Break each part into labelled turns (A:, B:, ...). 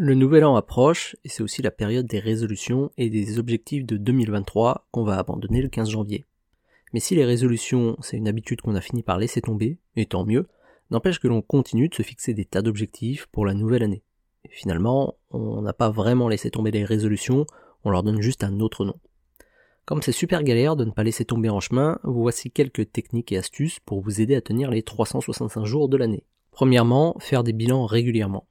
A: Le nouvel an approche et c'est aussi la période des résolutions et des objectifs de 2023 qu'on va abandonner le 15 janvier. Mais si les résolutions, c'est une habitude qu'on a fini par laisser tomber, et tant mieux, n'empêche que l'on continue de se fixer des tas d'objectifs pour la nouvelle année. Et finalement, on n'a pas vraiment laissé tomber les résolutions, on leur donne juste un autre nom. Comme c'est super galère de ne pas laisser tomber en chemin, voici quelques techniques et astuces pour vous aider à tenir les 365 jours de l'année. Premièrement, faire des bilans régulièrement.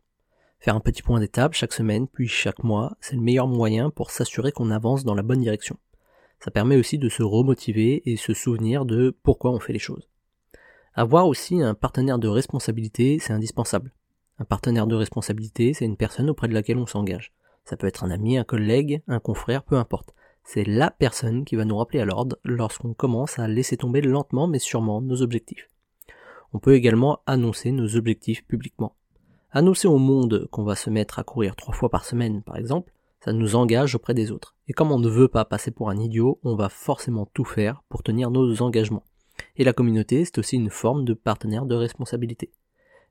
A: Faire un petit point d'étape chaque semaine, puis chaque mois, c'est le meilleur moyen pour s'assurer qu'on avance dans la bonne direction. Ça permet aussi de se remotiver et se souvenir de pourquoi on fait les choses. Avoir aussi un partenaire de responsabilité, c'est indispensable. Un partenaire de responsabilité, c'est une personne auprès de laquelle on s'engage. Ça peut être un ami, un collègue, un confrère, peu importe. C'est la personne qui va nous rappeler à l'ordre lorsqu'on commence à laisser tomber lentement mais sûrement nos objectifs. On peut également annoncer nos objectifs publiquement. Annoncer au monde qu'on va se mettre à courir trois fois par semaine, par exemple, ça nous engage auprès des autres. Et comme on ne veut pas passer pour un idiot, on va forcément tout faire pour tenir nos engagements. Et la communauté, c'est aussi une forme de partenaire de responsabilité.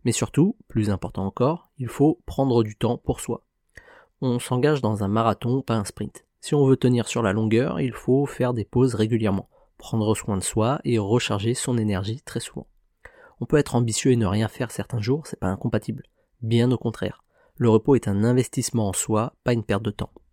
A: Mais surtout, plus important encore, il faut prendre du temps pour soi. On s'engage dans un marathon, pas un sprint. Si on veut tenir sur la longueur, il faut faire des pauses régulièrement, prendre soin de soi et recharger son énergie très souvent. On peut être ambitieux et ne rien faire certains jours, c'est pas incompatible. Bien au contraire. Le repos est un investissement en soi, pas une perte de temps.